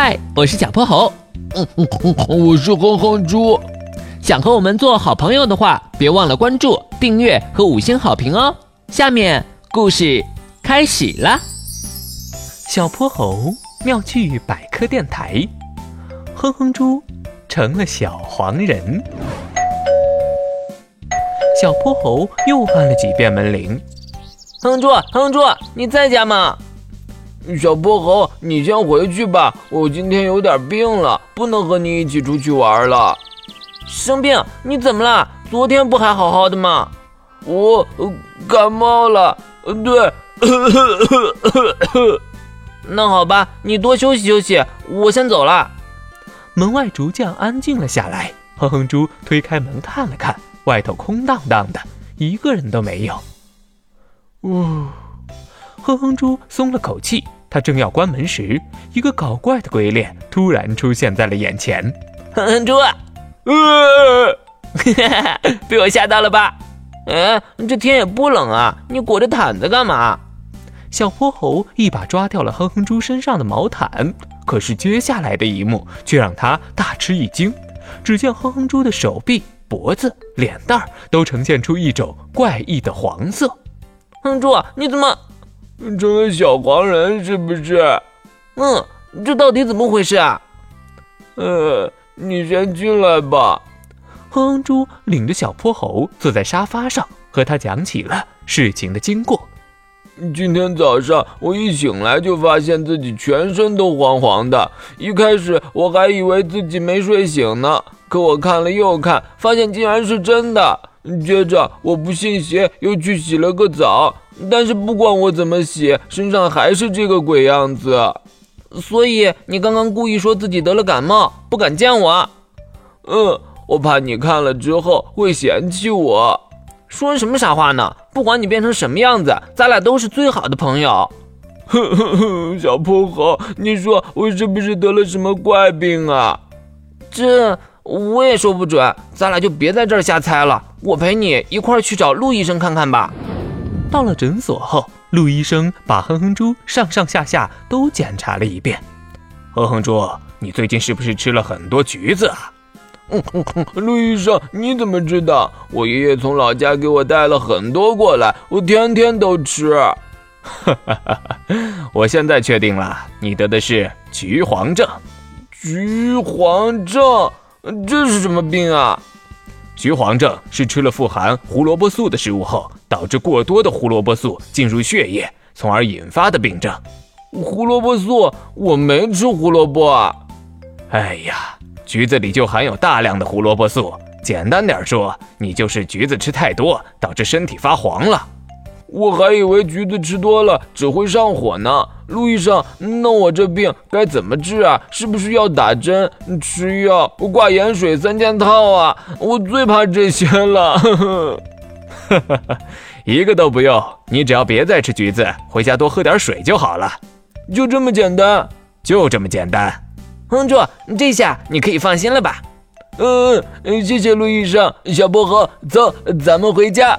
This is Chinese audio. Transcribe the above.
嗨，我是小泼猴。嗯嗯嗯，我是哼哼猪。想和我们做好朋友的话，别忘了关注、订阅和五星好评哦。下面故事开始了。小泼猴妙趣百科电台，哼哼猪成了小黄人。小泼猴又按了几遍门铃。哼猪，哼猪，你在家吗？小泼猴，你先回去吧，我今天有点病了，不能和你一起出去玩了。生病？你怎么了？昨天不还好好的吗？我感冒了。对，那好吧，你多休息休息，我先走了。门外逐渐安静了下来。哼哼猪推开门看了看，外头空荡荡的，一个人都没有。呜。哼哼猪松了口气，他正要关门时，一个搞怪的鬼脸突然出现在了眼前。哼哼猪，呃，被我吓到了吧？哎，这天也不冷啊，你裹着毯子干嘛？小泼猴一把抓掉了哼哼猪身上的毛毯，可是接下来的一幕却让他大吃一惊。只见哼哼猪的手臂、脖子、脸蛋儿都呈现出一种怪异的黄色。哼猪，你怎么？成了小黄人是不是？嗯，这到底怎么回事啊？呃，你先进来吧。哼哼猪领着小泼猴坐在沙发上，和他讲起了事情的经过。今天早上我一醒来就发现自己全身都黄黄的，一开始我还以为自己没睡醒呢，可我看了又看，发现竟然是真的。接着我不信邪，又去洗了个澡。但是不管我怎么洗，身上还是这个鬼样子。所以你刚刚故意说自己得了感冒，不敢见我。嗯，我怕你看了之后会嫌弃我。说什么傻话呢？不管你变成什么样子，咱俩都是最好的朋友。哼哼哼，小泼猴，你说我是不是得了什么怪病啊？这我也说不准。咱俩就别在这儿瞎猜了。我陪你一块儿去找陆医生看看吧。到了诊所后，陆医生把哼哼猪上上下下都检查了一遍。哼哼猪，你最近是不是吃了很多橘子啊？嗯嗯嗯，陆医生，你怎么知道？我爷爷从老家给我带了很多过来，我天天都吃。哈哈哈！我现在确定了，你得的是橘黄症。橘黄症？这是什么病啊？橘黄症是吃了富含胡萝卜素的食物后，导致过多的胡萝卜素进入血液，从而引发的病症。胡萝卜素？我没吃胡萝卜啊！哎呀，橘子里就含有大量的胡萝卜素。简单点说，你就是橘子吃太多，导致身体发黄了。我还以为橘子吃多了只会上火呢，陆医生，那我这病该怎么治啊？是不是要打针、吃药、挂盐水三件套啊？我最怕这些了。一个都不用，你只要别再吃橘子，回家多喝点水就好了。就这么简单？就这么简单。哼猪，这下你可以放心了吧？嗯嗯，谢谢陆医生。小薄荷，走，咱们回家。